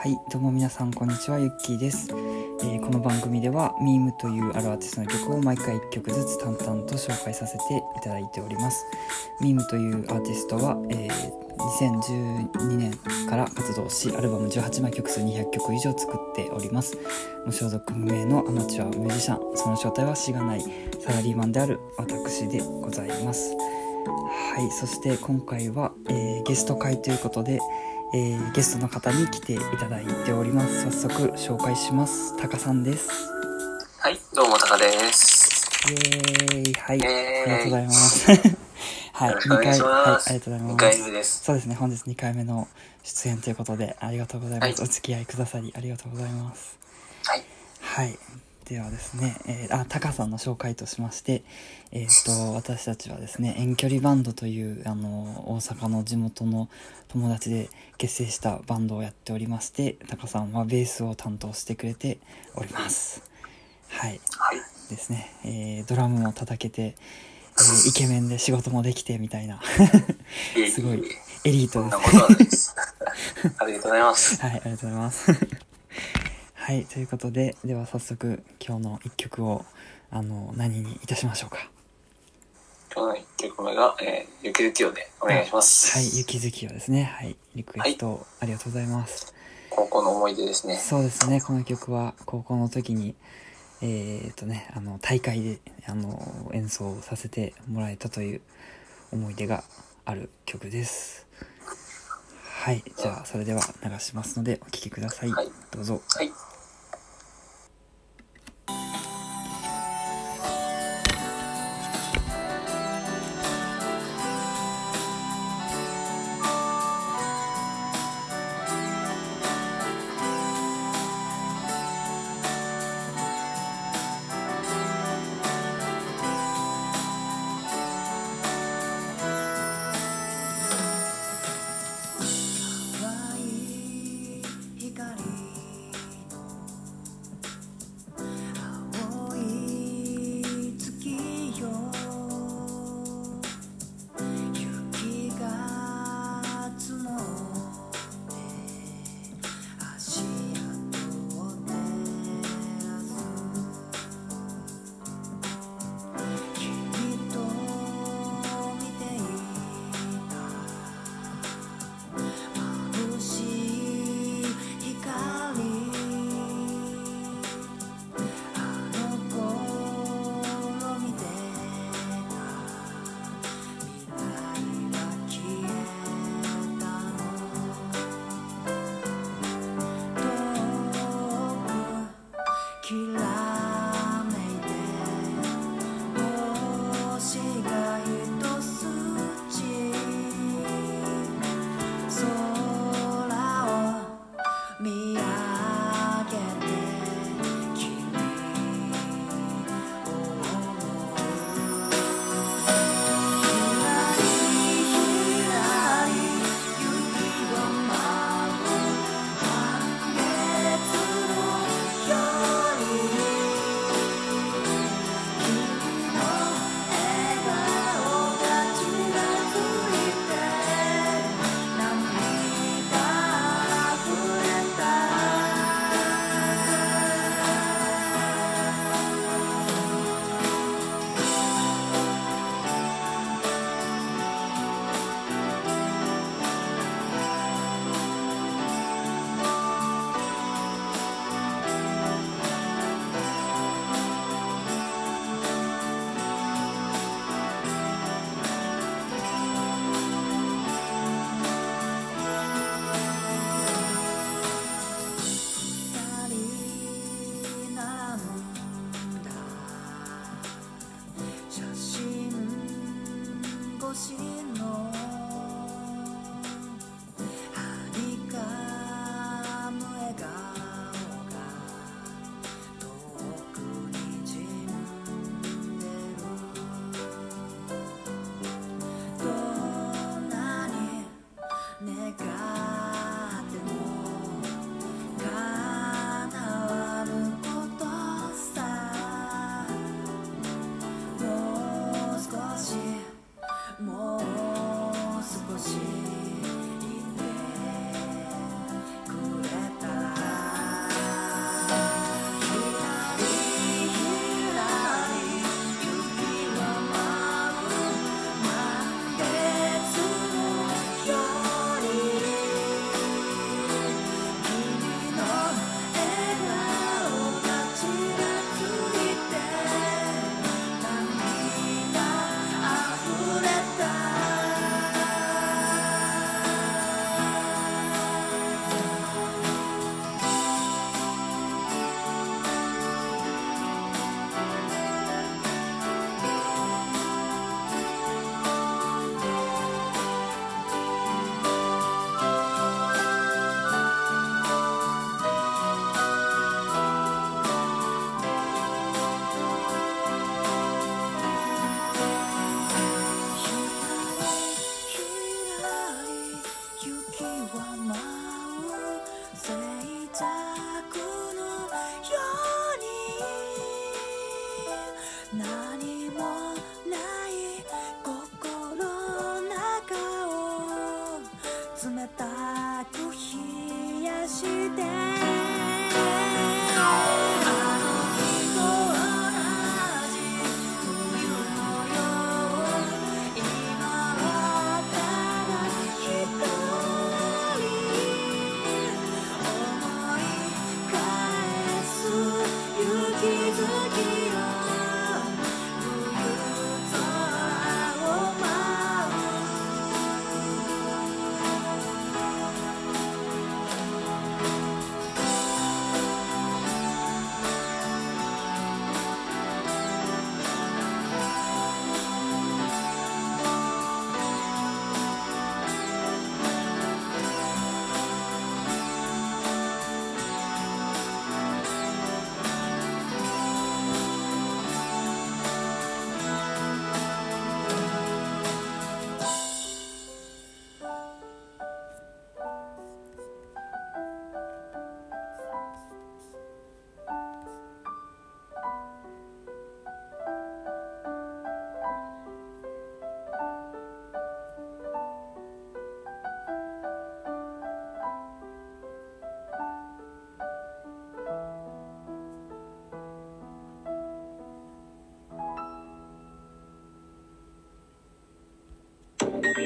はい、どうも皆さんこんにちは、ゆっきーです、えーこの番組では、ミームというあるアーティストの曲を毎回1曲ずつ淡々と紹介させていただいております。ミームというアーティストは、えー2012年から活動し、アルバム18枚曲数200曲以上作っております。無所属無名のアマチュアミュージシャン、その正体はしがないサラリーマンである私でございます。はい、そして今回は、えーゲスト会ということで、えーゲストの方に来ていただいております。早速紹介します。タカさんです。はい、どうも、タカです。イエーイ。はい、イエーイありがとうございます。はい、よろしくお願いしはい。ありがとうござい2ます。回目です。そうですね、本日2回目の出演ということで、ありがとうございます。はいお付き合いくださり、ありがとうございます。はい。はい。ではですね、えーあ、タカさんの紹介としまして、えっ、と、私たちはですね、遠距離バンドという、あの、大阪の地元の友達で結成したバンドをやっておりまして、タカさんはベースを担当してくれております。はい。はい。ですね、えードラムも叩けて、えーイケメンで仕事もできてみたいな、すごいええエリートですなことはないです。ありがとうございます。はい、ありがとうございます。はい、ということで、では早速今日の一曲をあの何にいたしましょうか。今日の1曲目が、えー、ゆきゆきよでお願いします。はい、雪月夜ですね。はい、リクエストありがとうございます。高校の思い出ですね。そうですね、この曲は高校の時にえー、とね、あの大会であの演奏させてもらえたという思い出がある曲です。はい、じゃあそれでは流しますのでお聴きください。はいどうぞ。はい。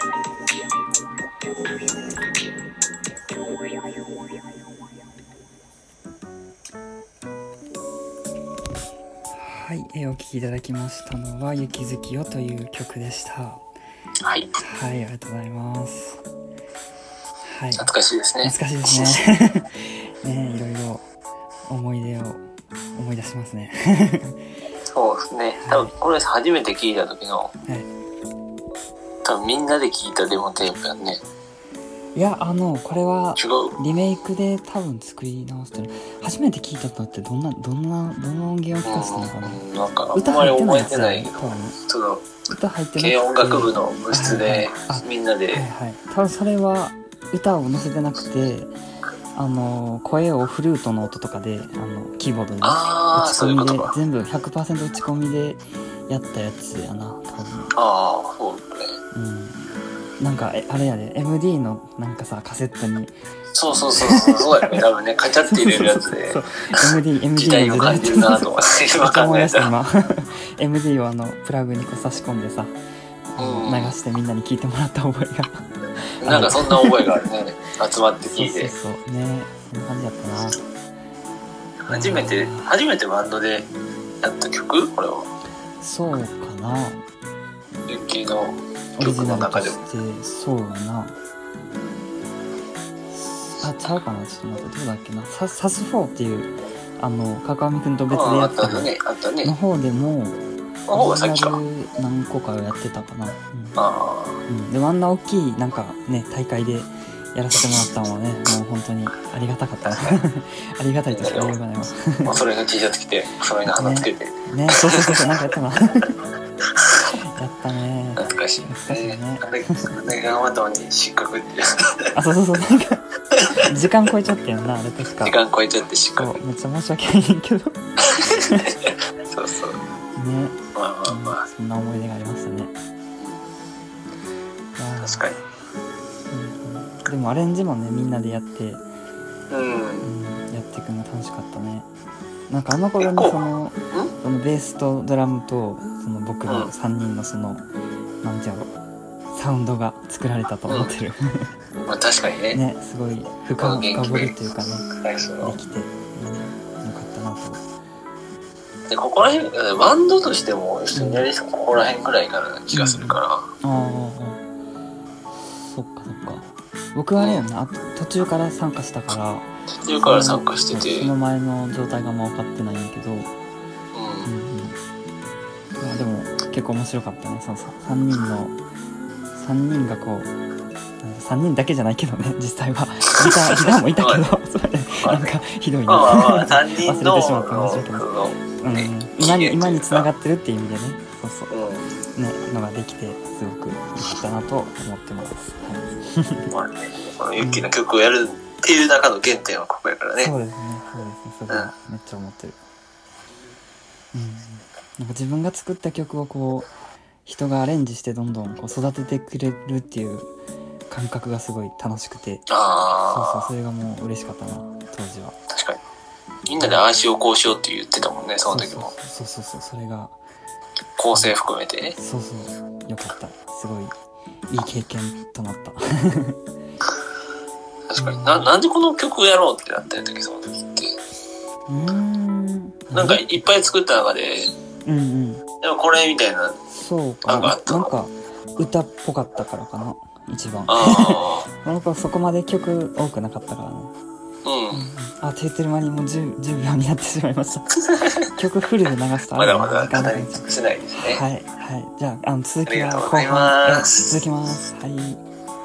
はい、えーお聴きいただきましたのは「雪月よ」という曲でしたはい。はいありがとうございますはい懐かしいですね。懐かしいですね ねいろいろ思い出を思い出しますねそうですね。多分、これ初めて聞いた時の、はい多分みんなで聞いたデモテープやんね。いやあのこれは違う。リメイクで多分作り直してる。初めて聞いたのってどんなどんなどの音源を聞かせたのかな？うん、なんかあん歌まり入ってない覚えてないけど。その、歌入ってな軽音楽部の部室でみんなで、はい。はい多分それは歌を載せてなくてあの声をフルートの音とかであのキーボードに。打ち込みで。全部100%打ち込みでやったやつやな多分。ああ、そう。ね。うん。なんかえあれやで MD のなんかさカセットに。そうそうそうそう、そうやね。多分ね、カチャって入れるやつで。そ、う MD, MD 時代を感じるなと思って、今。考えた今 MD をあのプラグにこう差し込んでさ、うん流してみんなに聞いてもらった覚えが。なんかそんな覚えがあるね。集まってそう聞いて。そうそうね。そんな感じだったな。初めて、初めてバンドでやった曲？これは。そうかな。ユッキーのオリジ曲ナルとし。て。そうやな。あちゃうかな？ちょっと待ってどうだっけな？ササス4っていうあの川上くんと別でああやったのね。の方でも。オリジナル何個かをやってたかな、うん。あうん、でもあんな大きいなんかね大会でやらせてもらったのはねもう本当にありがたかった。な ありがたいとしか言いようがないわ。あ。おそれの T シャツ着て、おそれの花つけて。ね。そうそうそうそうなんかやったな やったね。懐かしい懐かしい。ねあれ、あれがまたに失格って。あそうそうそう。なんか時間超えちゃってんなあれ確か。時間超えちゃって失格。めっちゃ申し訳ないけど。ね、そうそう。うんまあまあまそんな思い出がありましたね確かに。うんうん。でもアレンジもねみんなでやって、うん。うん、やっていくの楽しかったね。なんかあの頃にそのそのベースとドラムとその僕うんの3人のその、なんていうのサウンドが作られたと思ってる、まあ確かにね。ねすごい深深掘りというかねできて、うん、よかったなと。で、ここら辺、バンドとしても一緒にやりそう、ここら辺ぐらいからな気がするから。ああそっかそっか。僕はあれやん途中から参加したから途中から参加してて。その前の状態がまあ分かってないんやけど、結構面白かったね。その3人の3人がこう3人だけじゃないけどね実際は。ギターギターもいたけど。なんかひどいまあまあまあ、な3人の、忘れてしまった。申し訳ないそのうん。ね。今に今につながっってるっていう意味でね。そうそう。うん。ねのができてすごく良かったなと思ってます、はい。まあね、このユッキーの曲をやるっていう中の原点はここやからね。そうですね。そうですね。それはめっちゃ思ってる。うんなんか自分が作った曲をこう人がアレンジしてどんどんこう育ててくれるっていう感覚がすごい楽しくてそうそうあそれがもう嬉しかったな当時はあ、確かに。みんなでああしようこうしようって言ってたもんね、その時も。そうそうそうそれが構成含めてね。そうそうよかったすごいいい経験となった確かに。な、なんでこの曲やろうってなったんやったっけ、その時って。うーんなんかいっぱい作った中で、うんうん。でもこれみたいな、そうか。なんかあったなんか歌っぽかったからかな。一番。あ なんかそこまで曲多くなかったからな。あ、うん。あって言ってる間にもう 10, 10秒になってしまいました。曲フルで流すとまだまだ語り尽くせないですね。はいはい。じゃああの続きはありがとう後ござい半ます。え続きます。はい